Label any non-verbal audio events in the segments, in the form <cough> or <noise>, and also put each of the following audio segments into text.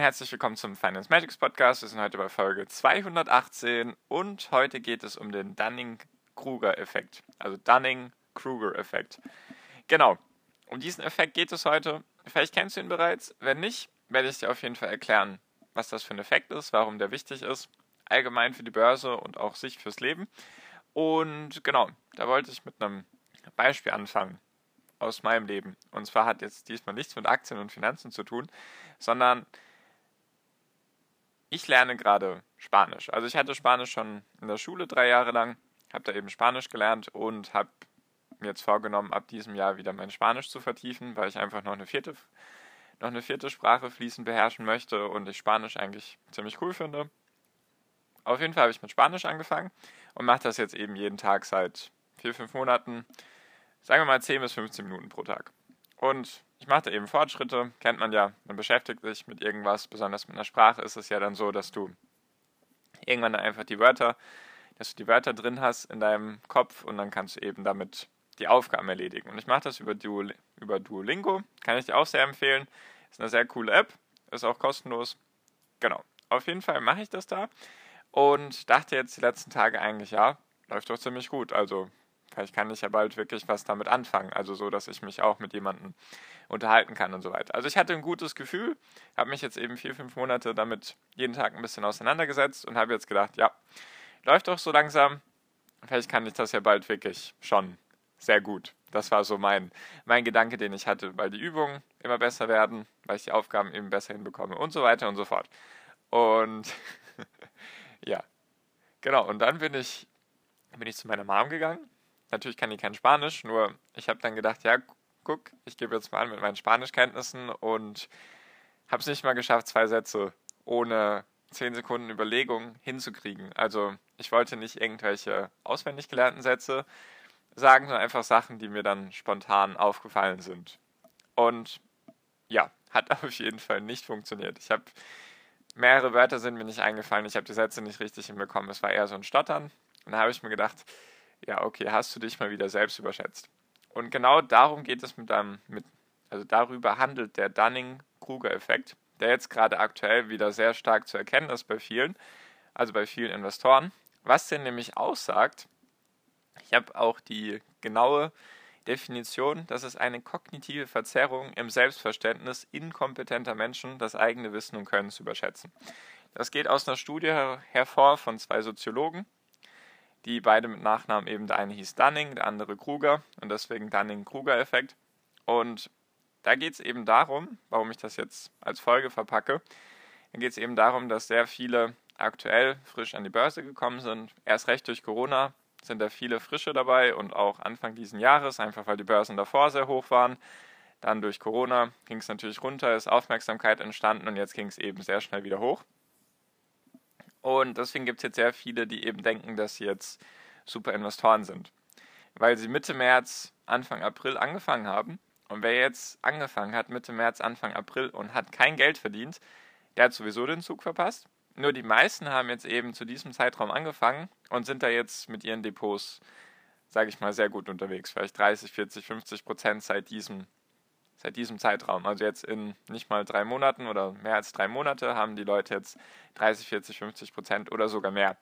Herzlich willkommen zum Finance Magics Podcast. Wir sind heute bei Folge 218 und heute geht es um den Dunning-Kruger-Effekt. Also Dunning-Kruger-Effekt. Genau, um diesen Effekt geht es heute. Vielleicht kennst du ihn bereits. Wenn nicht, werde ich dir auf jeden Fall erklären, was das für ein Effekt ist, warum der wichtig ist, allgemein für die Börse und auch sich fürs Leben. Und genau, da wollte ich mit einem Beispiel anfangen aus meinem Leben. Und zwar hat jetzt diesmal nichts mit Aktien und Finanzen zu tun, sondern ich lerne gerade Spanisch. Also ich hatte Spanisch schon in der Schule drei Jahre lang, habe da eben Spanisch gelernt und habe mir jetzt vorgenommen, ab diesem Jahr wieder mein Spanisch zu vertiefen, weil ich einfach noch eine vierte, noch eine vierte Sprache fließend beherrschen möchte und ich Spanisch eigentlich ziemlich cool finde. Auf jeden Fall habe ich mit Spanisch angefangen und mache das jetzt eben jeden Tag seit vier, fünf Monaten sagen wir mal 10 bis 15 Minuten pro Tag. Und ich mache da eben Fortschritte, kennt man ja, man beschäftigt sich mit irgendwas, besonders mit einer Sprache ist es ja dann so, dass du irgendwann einfach die Wörter, dass du die Wörter drin hast in deinem Kopf und dann kannst du eben damit die Aufgaben erledigen. Und ich mache das über, Duol über Duolingo, kann ich dir auch sehr empfehlen. Ist eine sehr coole App, ist auch kostenlos. Genau, auf jeden Fall mache ich das da und dachte jetzt die letzten Tage eigentlich, ja, läuft doch ziemlich gut. Also Vielleicht kann ich ja bald wirklich was damit anfangen. Also so, dass ich mich auch mit jemandem unterhalten kann und so weiter. Also ich hatte ein gutes Gefühl, habe mich jetzt eben vier, fünf Monate damit jeden Tag ein bisschen auseinandergesetzt und habe jetzt gedacht, ja, läuft doch so langsam. Vielleicht kann ich das ja bald wirklich schon sehr gut. Das war so mein, mein Gedanke, den ich hatte, weil die Übungen immer besser werden, weil ich die Aufgaben eben besser hinbekomme und so weiter und so fort. Und <laughs> ja, genau. Und dann bin ich, bin ich zu meiner Mom gegangen Natürlich kann die kein Spanisch, nur ich habe dann gedacht, ja, guck, ich gebe jetzt mal an mit meinen Spanischkenntnissen und habe es nicht mal geschafft, zwei Sätze ohne zehn Sekunden Überlegung hinzukriegen. Also ich wollte nicht irgendwelche auswendig gelernten Sätze sagen, sondern einfach Sachen, die mir dann spontan aufgefallen sind. Und ja, hat <laughs> auf jeden Fall nicht funktioniert. Ich habe mehrere Wörter sind mir nicht eingefallen, ich habe die Sätze nicht richtig hinbekommen. Es war eher so ein Stottern. Und da habe ich mir gedacht, ja, okay, hast du dich mal wieder selbst überschätzt. Und genau darum geht es mit deinem, mit, also darüber handelt der Dunning-Kruger-Effekt, der jetzt gerade aktuell wieder sehr stark zu erkennen ist bei vielen, also bei vielen Investoren. Was denn nämlich aussagt, ich habe auch die genaue Definition, das ist eine kognitive Verzerrung im Selbstverständnis inkompetenter Menschen, das eigene Wissen und Können zu überschätzen. Das geht aus einer Studie hervor von zwei Soziologen, die beide mit Nachnamen eben, der eine hieß Dunning, der andere Kruger und deswegen Dunning-Kruger-Effekt. Und da geht es eben darum, warum ich das jetzt als Folge verpacke, da geht es eben darum, dass sehr viele aktuell frisch an die Börse gekommen sind. Erst recht durch Corona sind da viele Frische dabei und auch Anfang diesen Jahres, einfach weil die Börsen davor sehr hoch waren. Dann durch Corona ging es natürlich runter, ist Aufmerksamkeit entstanden und jetzt ging es eben sehr schnell wieder hoch. Und deswegen gibt es jetzt sehr viele, die eben denken, dass sie jetzt super Investoren sind. Weil sie Mitte März, Anfang April angefangen haben. Und wer jetzt angefangen hat, Mitte März, Anfang April und hat kein Geld verdient, der hat sowieso den Zug verpasst. Nur die meisten haben jetzt eben zu diesem Zeitraum angefangen und sind da jetzt mit ihren Depots, sage ich mal, sehr gut unterwegs. Vielleicht 30, 40, 50 Prozent seit diesem seit diesem Zeitraum. Also jetzt in nicht mal drei Monaten oder mehr als drei Monate haben die Leute jetzt 30, 40, 50 Prozent oder sogar mehr.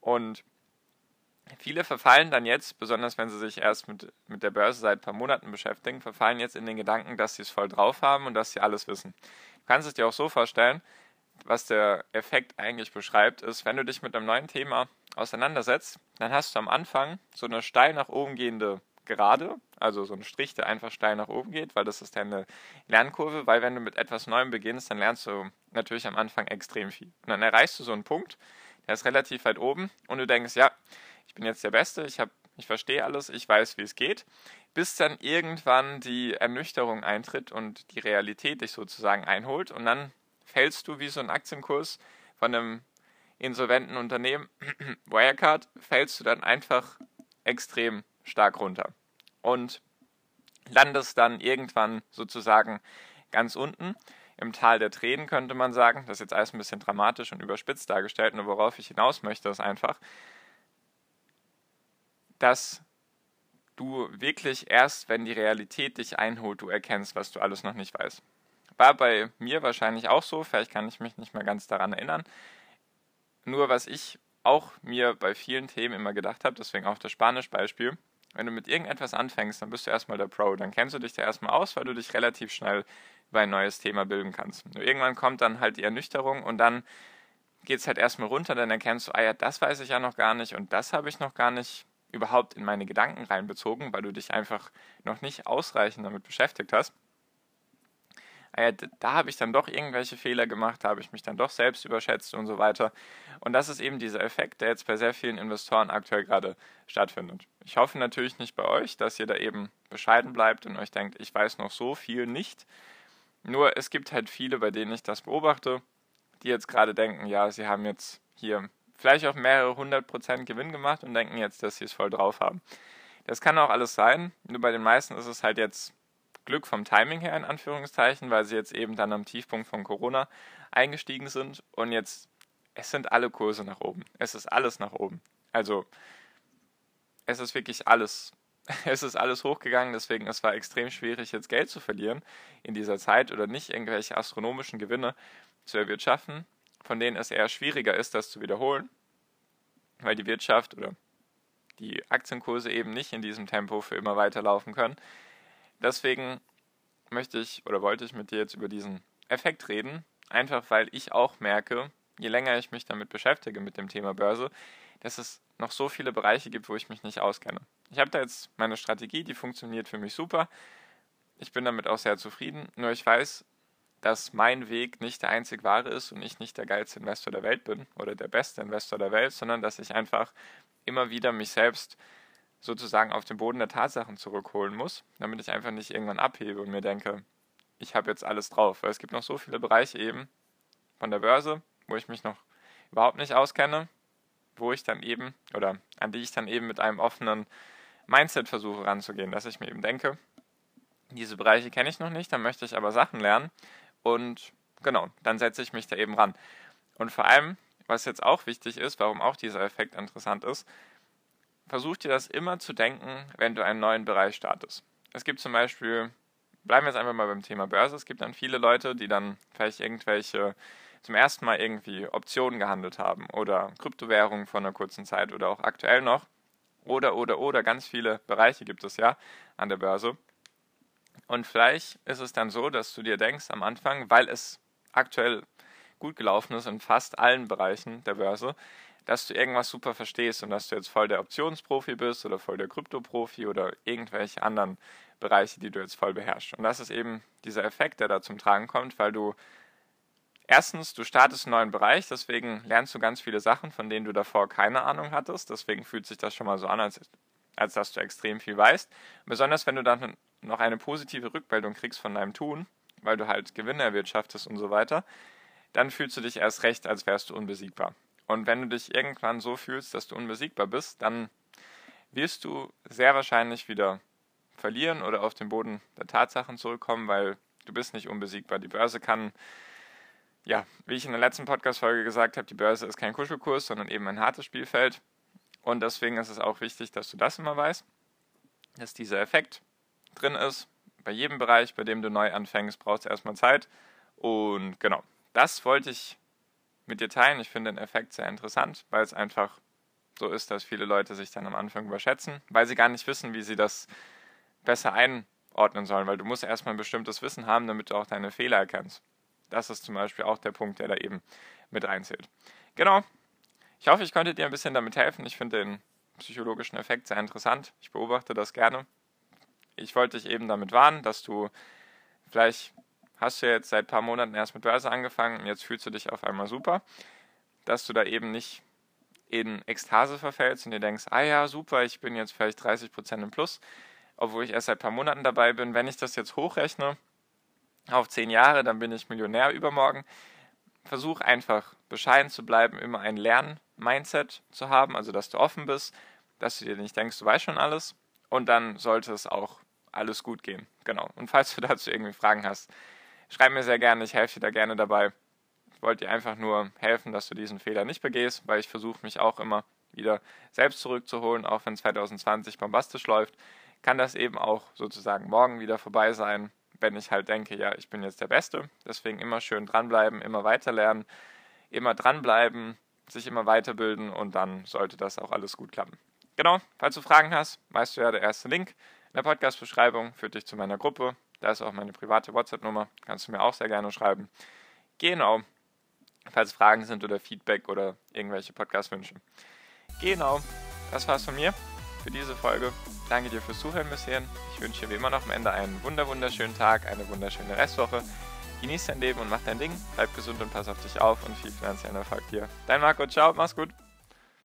Und viele verfallen dann jetzt, besonders wenn sie sich erst mit, mit der Börse seit ein paar Monaten beschäftigen, verfallen jetzt in den Gedanken, dass sie es voll drauf haben und dass sie alles wissen. Du kannst es dir auch so vorstellen, was der Effekt eigentlich beschreibt, ist, wenn du dich mit einem neuen Thema auseinandersetzt, dann hast du am Anfang so eine steil nach oben gehende gerade, also so ein Strich, der einfach steil nach oben geht, weil das ist deine Lernkurve, weil wenn du mit etwas Neuem beginnst, dann lernst du natürlich am Anfang extrem viel. Und dann erreichst du so einen Punkt, der ist relativ weit oben und du denkst, ja, ich bin jetzt der Beste, ich ich verstehe alles, ich weiß, wie es geht, bis dann irgendwann die Ernüchterung eintritt und die Realität dich sozusagen einholt und dann fällst du wie so ein Aktienkurs von einem insolventen Unternehmen, <clears throat> Wirecard, fällst du dann einfach extrem stark runter und landest dann irgendwann sozusagen ganz unten im Tal der Tränen, könnte man sagen. Das ist jetzt alles ein bisschen dramatisch und überspitzt dargestellt, nur worauf ich hinaus möchte, ist einfach, dass du wirklich erst, wenn die Realität dich einholt, du erkennst, was du alles noch nicht weißt. War bei mir wahrscheinlich auch so, vielleicht kann ich mich nicht mehr ganz daran erinnern. Nur was ich auch mir bei vielen Themen immer gedacht habe, deswegen auch das Spanisch-Beispiel, wenn du mit irgendetwas anfängst, dann bist du erstmal der Pro. Dann kennst du dich da erstmal aus, weil du dich relativ schnell über ein neues Thema bilden kannst. Nur irgendwann kommt dann halt die Ernüchterung und dann geht es halt erstmal runter, dann erkennst du, ah ja, das weiß ich ja noch gar nicht und das habe ich noch gar nicht überhaupt in meine Gedanken reinbezogen, weil du dich einfach noch nicht ausreichend damit beschäftigt hast. Ah ja, da habe ich dann doch irgendwelche Fehler gemacht, habe ich mich dann doch selbst überschätzt und so weiter. Und das ist eben dieser Effekt, der jetzt bei sehr vielen Investoren aktuell gerade stattfindet. Ich hoffe natürlich nicht bei euch, dass ihr da eben bescheiden bleibt und euch denkt, ich weiß noch so viel nicht. Nur es gibt halt viele, bei denen ich das beobachte, die jetzt gerade denken, ja, sie haben jetzt hier vielleicht auch mehrere hundert Prozent Gewinn gemacht und denken jetzt, dass sie es voll drauf haben. Das kann auch alles sein, nur bei den meisten ist es halt jetzt Glück vom Timing her in Anführungszeichen, weil sie jetzt eben dann am Tiefpunkt von Corona eingestiegen sind und jetzt, es sind alle Kurse nach oben. Es ist alles nach oben. Also, es ist wirklich alles. <laughs> Es ist alles hochgegangen, deswegen es war extrem schwierig, jetzt Geld zu verlieren in dieser Zeit oder nicht irgendwelche astronomischen Gewinne zu erwirtschaften, von denen es eher schwieriger ist, das zu wiederholen, weil die Wirtschaft oder die Aktienkurse eben nicht in diesem Tempo für immer weiterlaufen können. Deswegen möchte ich oder wollte ich mit dir jetzt über diesen Effekt reden, einfach weil ich auch merke, je länger ich mich damit beschäftige mit dem Thema Börse, dass es noch so viele Bereiche gibt, wo ich mich nicht auskenne. Ich habe da jetzt meine Strategie, die funktioniert für mich super. Ich bin damit auch sehr zufrieden, nur ich weiß, dass mein Weg nicht der einzig wahre ist und ich nicht der geilste Investor der Welt bin oder der beste Investor der Welt, sondern dass ich einfach immer wieder mich selbst sozusagen auf den Boden der Tatsachen zurückholen muss, damit ich einfach nicht irgendwann abhebe und mir denke, ich habe jetzt alles drauf. Weil es gibt noch so viele Bereiche eben von der Börse, wo ich mich noch überhaupt nicht auskenne, wo ich dann eben oder an die ich dann eben mit einem offenen Mindset versuche ranzugehen, dass ich mir eben denke, diese Bereiche kenne ich noch nicht, dann möchte ich aber Sachen lernen und genau, dann setze ich mich da eben ran. Und vor allem, was jetzt auch wichtig ist, warum auch dieser Effekt interessant ist, versuch dir das immer zu denken, wenn du einen neuen Bereich startest. Es gibt zum Beispiel, bleiben wir jetzt einfach mal beim Thema Börse, es gibt dann viele Leute, die dann vielleicht irgendwelche zum ersten Mal irgendwie Optionen gehandelt haben oder Kryptowährungen vor einer kurzen Zeit oder auch aktuell noch. Oder, oder, oder, ganz viele Bereiche gibt es ja an der Börse. Und vielleicht ist es dann so, dass du dir denkst am Anfang, weil es aktuell gut gelaufen ist in fast allen Bereichen der Börse, dass du irgendwas super verstehst und dass du jetzt voll der Optionsprofi bist oder voll der Kryptoprofi oder irgendwelche anderen Bereiche, die du jetzt voll beherrschst. Und das ist eben dieser Effekt, der da zum Tragen kommt, weil du erstens, du startest einen neuen Bereich, deswegen lernst du ganz viele Sachen, von denen du davor keine Ahnung hattest. Deswegen fühlt sich das schon mal so an, als, als dass du extrem viel weißt. Besonders wenn du dann noch eine positive Rückmeldung kriegst von deinem Tun, weil du halt Gewinne erwirtschaftest und so weiter, dann fühlst du dich erst recht, als wärst du unbesiegbar. Und wenn du dich irgendwann so fühlst, dass du unbesiegbar bist, dann wirst du sehr wahrscheinlich wieder verlieren oder auf den Boden der Tatsachen zurückkommen, weil du bist nicht unbesiegbar. Die Börse kann, ja, wie ich in der letzten Podcast-Folge gesagt habe, die Börse ist kein Kuschelkurs, sondern eben ein hartes Spielfeld. Und deswegen ist es auch wichtig, dass du das immer weißt, dass dieser Effekt drin ist. Bei jedem Bereich, bei dem du neu anfängst, brauchst du erstmal Zeit. Und genau, das wollte ich mit dir teilen. Ich finde den Effekt sehr interessant, weil es einfach so ist, dass viele Leute sich dann am Anfang überschätzen, weil sie gar nicht wissen, wie sie das besser einordnen sollen, weil du musst erstmal ein bestimmtes Wissen haben, damit du auch deine Fehler erkennst. Das ist zum Beispiel auch der Punkt, der da eben mit einzählt. Genau. Ich hoffe, ich konnte dir ein bisschen damit helfen. Ich finde den psychologischen Effekt sehr interessant. Ich beobachte das gerne. Ich wollte dich eben damit warnen, dass du vielleicht hast du jetzt seit ein paar Monaten erst mit Börse angefangen und jetzt fühlst du dich auf einmal super, dass du da eben nicht in Ekstase verfällst und dir denkst, ah ja, super, ich bin jetzt vielleicht 30% im Plus, obwohl ich erst seit ein paar Monaten dabei bin. Wenn ich das jetzt hochrechne auf 10 Jahre, dann bin ich Millionär übermorgen. versuch einfach bescheiden zu bleiben, immer ein Lern-Mindset zu haben, also dass du offen bist, dass du dir nicht denkst, du weißt schon alles und dann sollte es auch alles gut gehen. Genau. Und falls du dazu irgendwie Fragen hast, schreib mir sehr gerne, ich helfe dir da gerne dabei. Ich wollte dir einfach nur helfen, dass du diesen Fehler nicht begehst, weil ich versuche mich auch immer wieder selbst zurückzuholen, auch wenn 2020 bombastisch läuft, kann das eben auch sozusagen morgen wieder vorbei sein, wenn ich halt denke, ja, ich bin jetzt der Beste. Deswegen immer schön dranbleiben, immer weiter lernen, immer dranbleiben, sich immer weiterbilden und dann sollte das auch alles gut klappen. Genau, falls du Fragen hast, weißt du ja, der erste Link in der Podcast-Beschreibung führt dich zu meiner Gruppe. Da ist auch meine private WhatsApp-Nummer, kannst du mir auch sehr gerne schreiben. Genau, falls Fragen sind oder Feedback oder irgendwelche Podcast-Wünsche. Genau, das war's von mir für diese Folge. Danke dir fürs Zuhören bisher. Ich wünsche dir wie immer noch am Ende einen wunder wunderschönen Tag, eine wunderschöne Restwoche. Genieß dein Leben und mach dein Ding. Bleib gesund und pass auf dich auf und viel finanziellen Erfolg dir. Dein Marco, ciao, mach's gut.